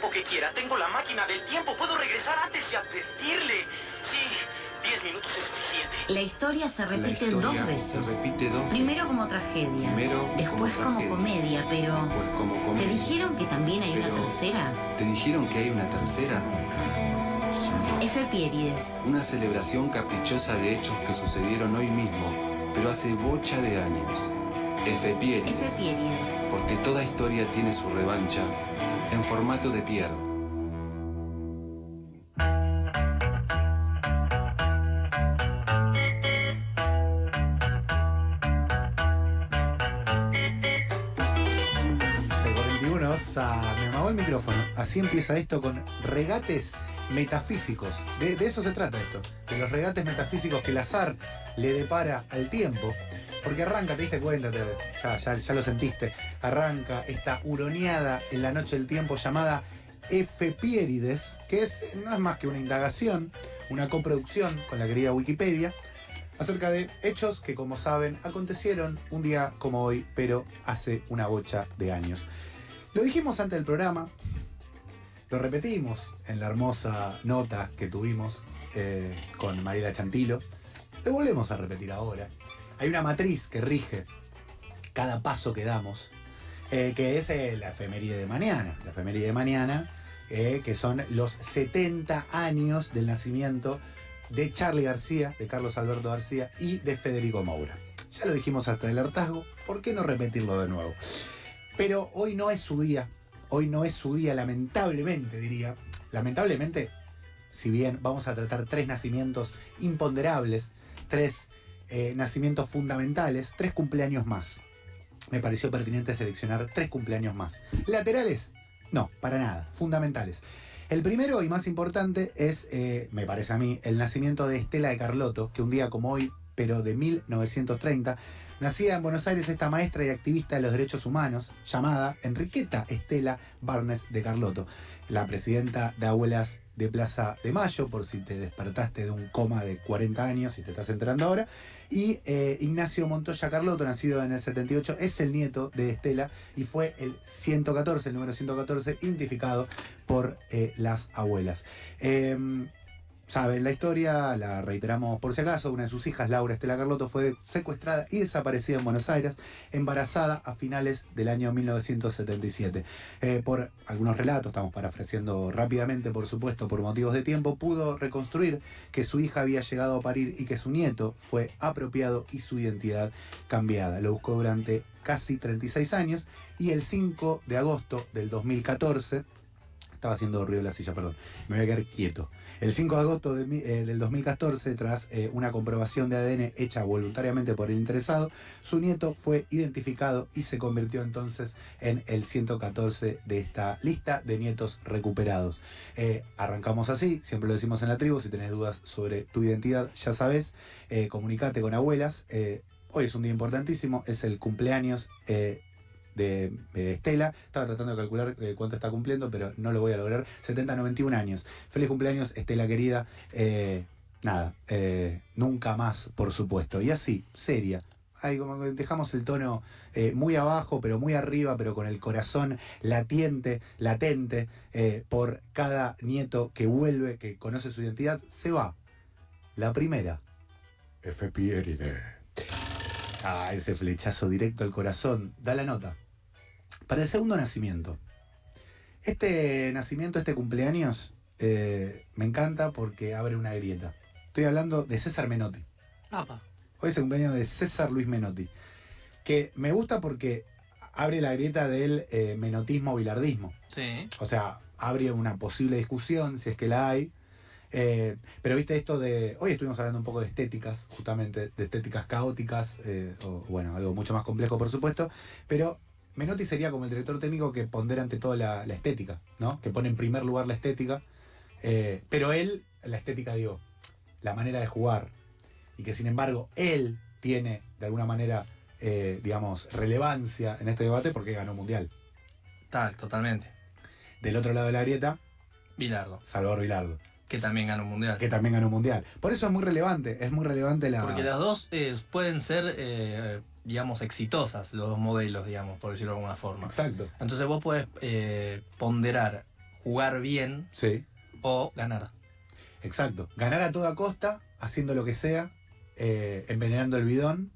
tiempo que quiera. Tengo la máquina del tiempo. Puedo regresar antes y advertirle. Sí, diez minutos es suficiente. La historia se repite historia dos se veces. repite dos Primero veces. como tragedia, Primero después como como, tragedia, comedia, pero después como ¿te comedia. dijeron que también hay una Pero- tercera? ¿Te dijeron que hay una tercera? F. Pierides. Una celebración caprichosa de hechos que sucedieron hoy mismo, pero hace bocha de años. F. Pierides. Porque toda historia tiene su revancha en formato de Pierre. C41, sa- me amagó el micrófono. Así empieza esto con regates metafísicos. De, eso se trata esto. De los regates metafísicos que el azar le depara al tiempo. Porque arranca, te diste cuenta, ya, lo sentiste. Arranca esta huroneada en la noche del tiempo llamada Efepiérides, que es, no es más que una indagación, una coproducción con la querida Wikipedia, acerca de hechos que, como saben, acontecieron un día como hoy, pero hace una bocha de años. Lo dijimos antes del programa, lo repetimos en la hermosa nota que tuvimos eh, con Mariela Chantilo, lo volvemos a repetir ahora. Hay una matriz que rige cada paso que damos, eh, que es eh, la efeméride de mañana. La efeméride de mañana, que son los 70 años del nacimiento de Charlie García, de Carlos Alberto García y de Federico Moura. Ya lo dijimos hasta el hartazgo, ¿por qué no repetirlo de nuevo? Pero hoy no es su día, hoy no es su día, lamentablemente diría. Lamentablemente, si bien vamos a tratar tres nacimientos imponderables, tres eh, nacimientos fundamentales, tres cumpleaños más. Me pareció pertinente seleccionar tres cumpleaños más. ¿Laterales? No, para nada, fundamentales. El primero y más importante es, eh, me parece a mí, el nacimiento de Estela de Carlotto, que un día como hoy, pero de 1930, nacía en Buenos Aires esta maestra y activista de los derechos humanos, llamada Enriqueta Estela Barnes de Carlotto, la presidenta de Abuelas de Plaza de Mayo, por si te despertaste de un coma de 40 años y te estás enterando ahora. Y eh, Ignacio Montoya Carlotto, nacido en el 78, es el nieto de Estela y fue el 114, el número 114, identificado por eh, las abuelas. Eh, Saben la historia, la reiteramos por si acaso, una de sus hijas, Laura Estela Carlotto, fue secuestrada y desaparecida en Buenos Aires, embarazada a finales del año 1977. Eh, por algunos relatos, estamos parafraseando rápidamente, por supuesto, por motivos de tiempo, pudo reconstruir que su hija había llegado a parir y que su nieto fue apropiado y su identidad cambiada. Lo buscó durante casi 36 años y el 5 de agosto del 2014, estaba haciendo ruido la silla, perdón, me voy a quedar quieto. El 5 de agosto de eh, del 2014, tras eh, una comprobación de ADN hecha voluntariamente por el interesado, su nieto fue identificado y se convirtió entonces en el 114 de esta lista de nietos recuperados. Eh, arrancamos así, siempre lo decimos en la tribu, si tenés dudas sobre tu identidad, ya sabes, eh, comunicate con abuelas. hoy es un día importantísimo, es el cumpleaños de eh, Estela. Estaba tratando de calcular eh, cuánto está cumpliendo, pero no lo voy a lograr. 70, 91 años. Feliz cumpleaños, Estela querida. Eh, nada, nunca más, por supuesto. Y así, seria. Dejamos el tono muy abajo, pero muy arriba, pero con el corazón latiente, latente, por cada nieto que vuelve, que conoce su identidad, se va. La primera. F. Ah, ese flechazo directo al corazón. Da la nota. Para el segundo nacimiento. Este nacimiento, este cumpleaños, eh, me encanta porque abre una grieta. Estoy hablando de César Menotti. Apa. Hoy es el cumpleaños de César Luis Menotti. Que me gusta porque abre la grieta del eh, menotismo-bilardismo. Sí. O sea, abre una posible discusión, si es que la hay. Eh, pero viste esto de. Hoy estuvimos hablando un poco de estéticas, justamente, de estéticas caóticas, eh, o bueno, algo mucho más complejo, por supuesto. Pero Menotti sería como el director técnico que pondera ante todo la, la estética, ¿no? Que pone en primer lugar la estética. Eh, pero él, la estética, digo, la manera de jugar. Y que sin embargo, él tiene, de alguna manera, digamos, relevancia en este debate porque ganó un mundial. Tal, totalmente. Del otro lado de la grieta, Bilardo, Salvador Vilardo. Que también ganó un mundial. que también ganó un mundial. Por eso es muy relevante, es muy relevante la... Porque las dos eh, pueden ser, eh, digamos, exitosas, los dos modelos, digamos, por decirlo de alguna forma. Exacto. Entonces vos podés eh, ponderar jugar bien Sí, o ganar. exacto. Ganar a toda costa, haciendo lo que sea, envenenando el bidón,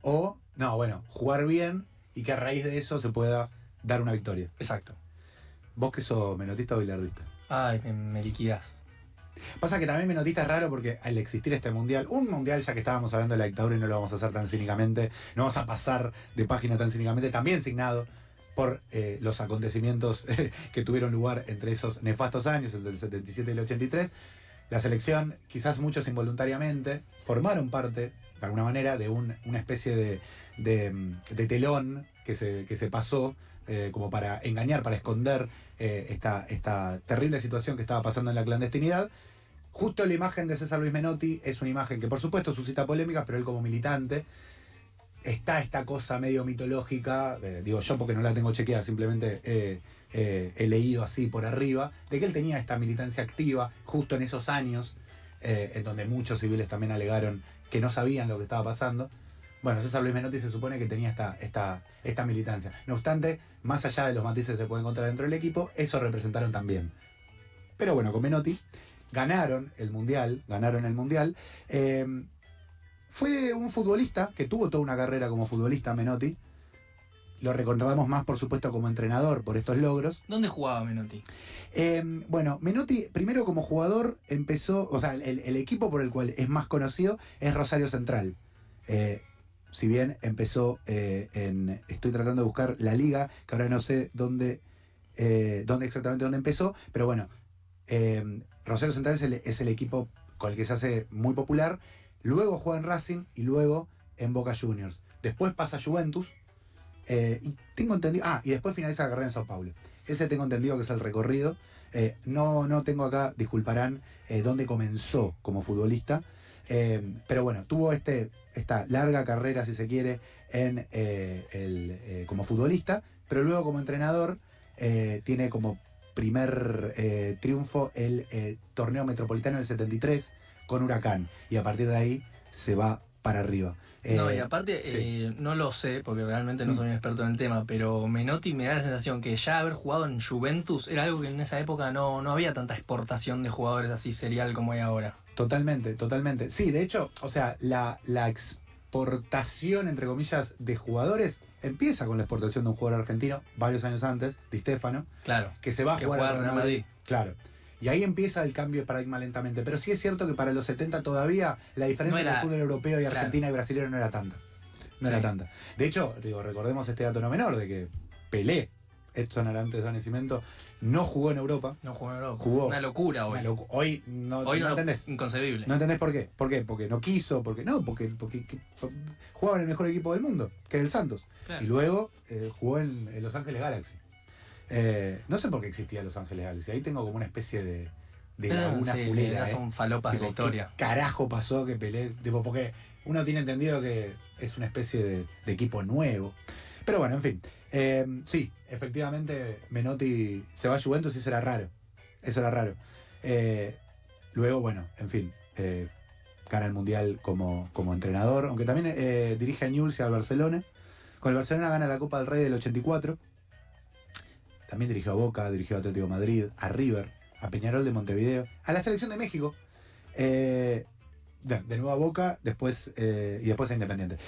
o, no, bueno, jugar bien y que a raíz de eso se pueda dar una victoria. Exacto. ¿Vos que sos menotista o bilardista? Ay, me, me liquidás. Pasa que también menotista es raro porque al existir este mundial, un mundial ya que estábamos hablando de la dictadura y no lo vamos a hacer tan cínicamente, no vamos a pasar de página tan cínicamente, también signado por eh, los acontecimientos que tuvieron lugar entre esos nefastos años, entre el 77 y el 83, la selección, quizás muchos involuntariamente, formaron parte, de alguna manera, de un- una especie de, de, mm, telón que se, que se pasó eh, como para engañar, para esconder eh, esta, esta terrible situación que estaba pasando en la clandestinidad. Justo la imagen de César Luis Menotti es una imagen que por supuesto suscita polémicas, pero él como militante está esta cosa medio mitológica, eh, digo yo porque no la tengo chequeada, simplemente eh, eh, he leído así por arriba, de que él tenía esta militancia activa justo en esos años, en donde muchos civiles también alegaron que no sabían lo que estaba pasando. Bueno, César Luis Menotti se supone que tenía esta, esta, esta militancia. No obstante, más allá de los matices que se pueden encontrar dentro del equipo, eso representaron también. Pero bueno, con Menotti ganaron el Mundial, ganaron el Mundial. Eh, fue un futbolista que tuvo toda una carrera como futbolista, Menotti. Lo recordamos más, por supuesto, como entrenador por estos logros. ¿Dónde jugaba Menotti? Eh, bueno, Menotti, primero como jugador, empezó, o sea, el, el equipo por el cual es más conocido es Rosario Central. Eh, si bien empezó eh, en. Estoy tratando de buscar la liga, que ahora no sé dónde, eh, dónde exactamente dónde empezó, pero bueno, eh, Rosario Central es el, equipo con el que se hace muy popular. Luego juega en Racing y luego en Boca Juniors. Después pasa Juventus. eh, tengo entendido. Ah, y después finaliza la carrera en Sao Paulo. Ese tengo entendido que es el recorrido. Eh, no, no tengo acá, disculparán, eh, dónde comenzó como futbolista. Pero bueno, tuvo este, esta larga carrera, si se quiere, en, el, como futbolista. Pero luego como entrenador tiene como primer eh, triunfo el eh, torneo metropolitano del 73 con Huracán. Y a partir de ahí se va para arriba. no, y aparte, sí. eh, no lo sé, porque realmente no soy un experto en el tema, pero Menotti me da la sensación que ya haber jugado en Juventus era algo que en esa época no, no había tanta exportación de jugadores así serial como hay ahora. Totalmente, totalmente. Sí, de hecho, o sea, la, la exportación, entre comillas, de jugadores empieza con la exportación de un jugador argentino varios años antes, Di Stefano, Claro. que se va a Que jugar al al Real Real Madrid. Claro. Y ahí empieza el cambio de paradigma lentamente. Pero sí es cierto que para los 70 todavía la diferencia No era- entre el fútbol europeo y claro. Argentina y brasileño no era tanta. No era tanta. De hecho, digo, recordemos este dato no menor de que Pelé, Edson Arantes de Nacimiento, no jugó en Europa. No jugó en Europa. Jugó. Una locura hoy. Una locu- Hoy no, hoy no no, entendés. inconcebible. ¿No entendés por qué? ¿Por qué? Porque no quiso, porque no, porque, porque, que- jugaba en el mejor equipo del mundo, que era el Santos. Claro. Y luego eh, jugó en, en Los Ángeles Galaxy. Eh, no sé por qué existía Los Ángeles Galaxy. Ahí tengo como una especie de, de Eh, laguna sí, fulera. sí, eh. son falopas de la historia. ¿Qué carajo pasó que? Tipo, porque uno tiene entendido que es una especie de, de equipo nuevo. Pero bueno, en fin. Eh, sí, efectivamente, Menotti se va a Juventus y eso era raro. Eso era raro. Eh, luego, bueno, en fin. eh, gana el Mundial como, como entrenador, aunque también dirige a Newell's y al Barcelona. Con el Barcelona gana la Copa del Rey del 84. También dirigió a Boca, dirigió a Atlético Madrid, a River, a Peñarol de Montevideo, a la selección de México. De, de nuevo a Boca, después y después a Independiente,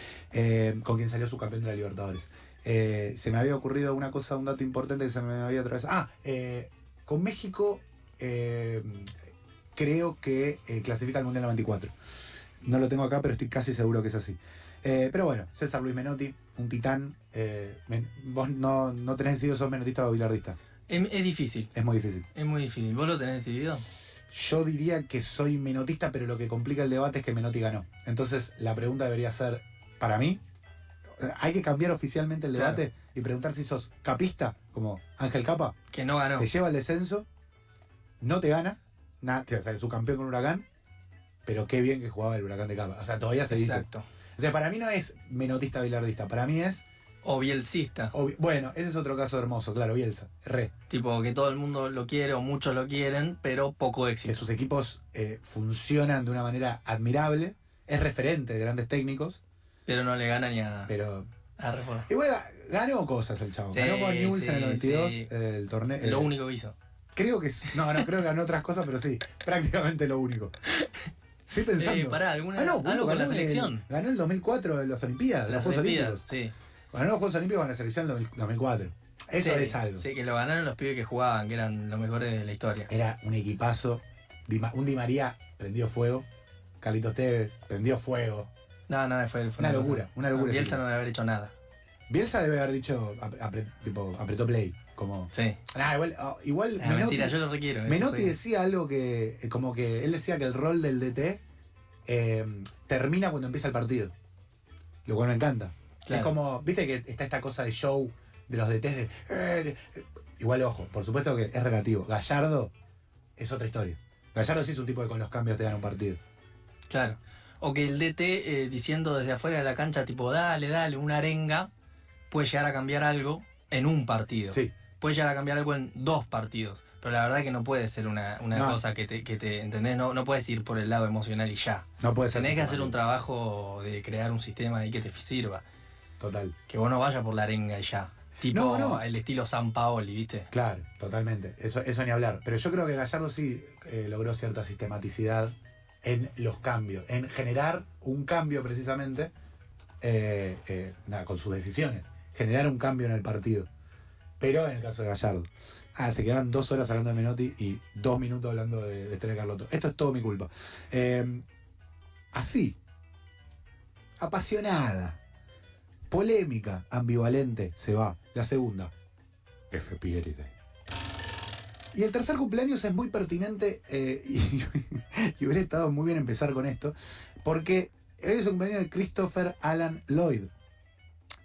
con quien salió su campeón de la Libertadores. Eh, se me había ocurrido una cosa, un dato importante que se me había atravesado. Ah, eh, con México eh, creo que clasifica al Mundial 94. No lo tengo acá, pero estoy casi seguro que es así. Pero bueno, César Luis Menotti, un titán. men- vos no, no tenés decidido sos menotista o bilardista. Es, es difícil, Es muy difícil. es muy difícil. ¿Vos lo tenés decidido? Yo diría que soy menotista, pero lo que complica el debate es que Menotti ganó. Entonces, la pregunta debería ser, para mí, hay que cambiar oficialmente el Claro. debate y preguntar si sos capista, como Ángel Capa, Que no ganó. te lleva al descenso, no te gana, nada, o sea, es su campeón con Huracán, pero qué bien que jugaba el Huracán de Capa. O sea, todavía se dice. Exacto. O sea, para mí no es menotista bilardista, para mí es. O bielcista. Bueno, ese es otro caso hermoso, claro, Bielsa, re. Tipo que todo el mundo lo quiere o muchos lo quieren, pero poco que éxito. sus equipos eh, funcionan de una manera admirable, es referente de grandes técnicos, Pero no le gana ni a, pero a igual ganó cosas el chavo. Sí, ganó con Newell's en el sí, 92 sí. el torneo. Lo eh, único que hizo. Creo que no, no creo que ganó otras cosas, pero sí, prácticamente lo único. Estoy pensando. Eh, pará, ¿alguna- Ah, no, algo boludo, con la ganó el- selección? ganó el 2004 en las Olimpiadas, Las los Juegos Olimpiadas, Olímpicos. sí. Ganó los Juegos Olímpicos con la selección del 2004. Eso es algo. Sí, que lo ganaron los pibes que jugaban, que eran los mejores de la historia. Era un equipazo. Un Di María prendió fuego. Carlitos Tevez prendió fuego. No, no, fue, fue Una cosa. locura, una locura Bielsa no debe haber hecho nada. Bielsa debe haber dicho, apre- tipo, apretó play. Como. Sí. Nah, igual, ah, igual mentira, yo lo requiero. Menotti soy- decía algo que, eh, como que él decía que el rol del DT eh, termina cuando empieza el partido. Lo cual me encanta. Claro. Es como, viste que está esta cosa de show de los DTs de, eh, de- eh, Igual, ojo, por supuesto que es relativo. Gallardo es otra historia. Gallardo sí es un tipo que con los cambios te dan un partido. Claro. O que el DT eh, diciendo desde afuera de la cancha, tipo, dale, dale, una arenga, puede llegar a cambiar algo en un partido. Sí. Puede llegar a cambiar algo en dos partidos. Pero la verdad que no puede ser una, una No. cosa que te, que te, ¿entendés? No, no puedes ir por el lado emocional y ya. No puede ser. Tenés que hacer un trabajo de crear un sistema ahí que te sirva. Total. Que vos no vayas por la arenga y ya. Tipo No, no. el estilo San Paoli, ¿viste? Claro, totalmente. Eso, eso ni hablar. Pero yo creo que Gallardo sí eh, logró cierta sistematicidad en los cambios, en generar un cambio precisamente eh, eh, nada, con sus decisiones. Generar un cambio en el partido. Pero en el caso de Gallardo. Ah, se quedan dos horas hablando de Menotti y dos minutos hablando de, de Estrella Carlotto. Esto es todo mi culpa. Eh, así. Apasionada. Polémica, ambivalente, se va. La segunda. F. Pieride. Y el tercer cumpleaños es muy pertinente eh, y, y hubiera estado muy bien empezar con esto, porque hoy es el cumpleaños de Christopher Alan Lloyd.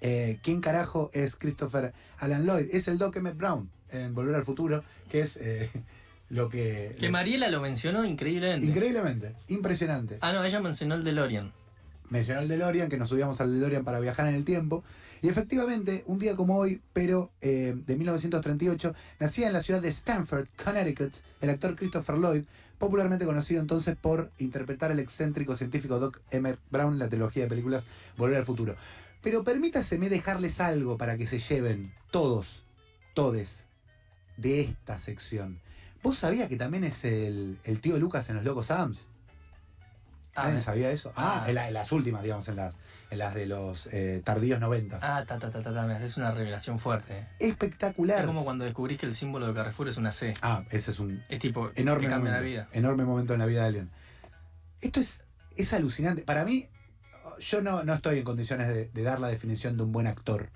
Eh, ¿Quién carajo es Christopher Alan Lloyd? Es el Doc Emmett Brown en Volver al Futuro, que es eh, lo que... Que Mariela lo mencionó increíblemente. Increíblemente, impresionante. Ah, no, ella mencionó el DeLorean. mencionó el DeLorean, que nos subíamos al DeLorean para viajar en el tiempo. Y efectivamente, un día como hoy, pero eh, de 1938, nacía en la ciudad de Stanford, Connecticut, el actor Christopher Lloyd, popularmente conocido entonces por interpretar al excéntrico científico Doc Emmett Brown en la trilogía de películas Volver al Futuro. Pero permítaseme dejarles algo para que se lleven todos, todes, de esta sección. ¿Vos sabías que también es el, el tío Lucas en Los Locos Adams? ¿Alguien me- sabía eso? Ah, Ah. en, la- en las últimas, digamos, en las, en las de los eh, tardíos noventas. Ah, ta, ta, ta, ta, ta, me haces una revelación fuerte. eh. Espectacular. Es como cuando descubrís que el símbolo de Carrefour es una C. Ah, ese es un Es tipo, enorme momento. la vida. Enorme momento en la vida de alguien. Esto es, es alucinante. Para mí, yo no, no estoy en condiciones de, de dar la definición de un buen actor.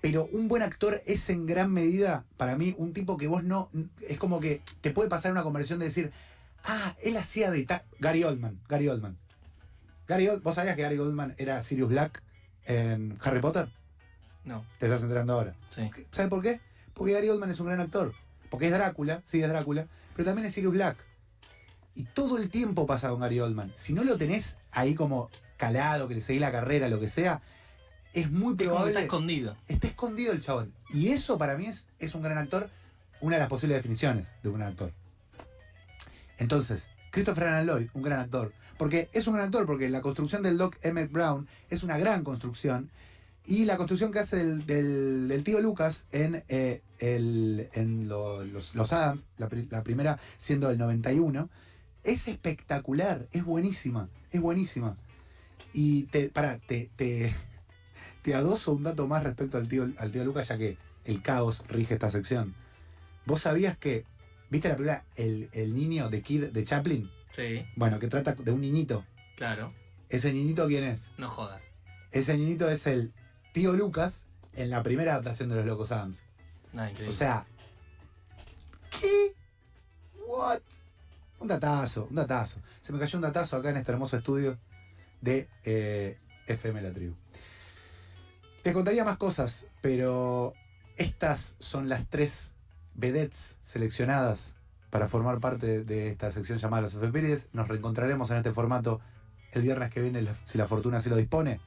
Pero un buen actor es en gran medida, para mí, un tipo que vos no. Es como que te puede pasar una conversión de decir, ah, él hacía de. ta-". Gary Oldman. Gary Oldman. Gary Old- ¿Vos sabías que Gary Oldman era Sirius Black en Harry Potter? No, Te estás enterando ahora. sí. ¿Sabes por qué? Porque Gary Oldman es un gran actor. Porque es Drácula, sí es Drácula, pero también es Sirius Black. Y todo el tiempo pasa con Gary Oldman. Si no lo tenés ahí como calado, que le seguís la carrera, lo que sea, es muy probable. está escondido. está escondido el chabón. Y eso para mí es, es un gran actor, una de las posibles definiciones de un gran actor. Entonces, Christopher Alan Lloyd, un gran actor. Porque es un gran actor, porque la construcción del Doc Emmett Brown es una gran construcción. Y la construcción que hace del, del- tío Lucas en, eh, el- los, Adams, la, pri- la primera siendo el 91, es espectacular, es buenísima, es buenísima. Y te, te adoso un dato más respecto al tío, al tío Lucas, ya que el caos rige esta sección. ¿Vos sabías que, viste la película El, el niño de Kid de Chaplin? Sí, Bueno, que trata de un niñito. claro. ¿Ese niñito quién es? No jodas. Ese niñito es el tío Lucas en la primera adaptación de Los Locos Adams. Nada, increíble. O sea, ¿qué? ¿What? Un datazo, un datazo. Se me cayó un datazo acá en este hermoso estudio de eh, FM La Tribu. Te contaría más cosas, pero estas son las tres vedettes seleccionadas para formar parte de esta sección llamada Las Efemérides. Nos reencontraremos en este formato el viernes que viene, si la fortuna así lo dispone.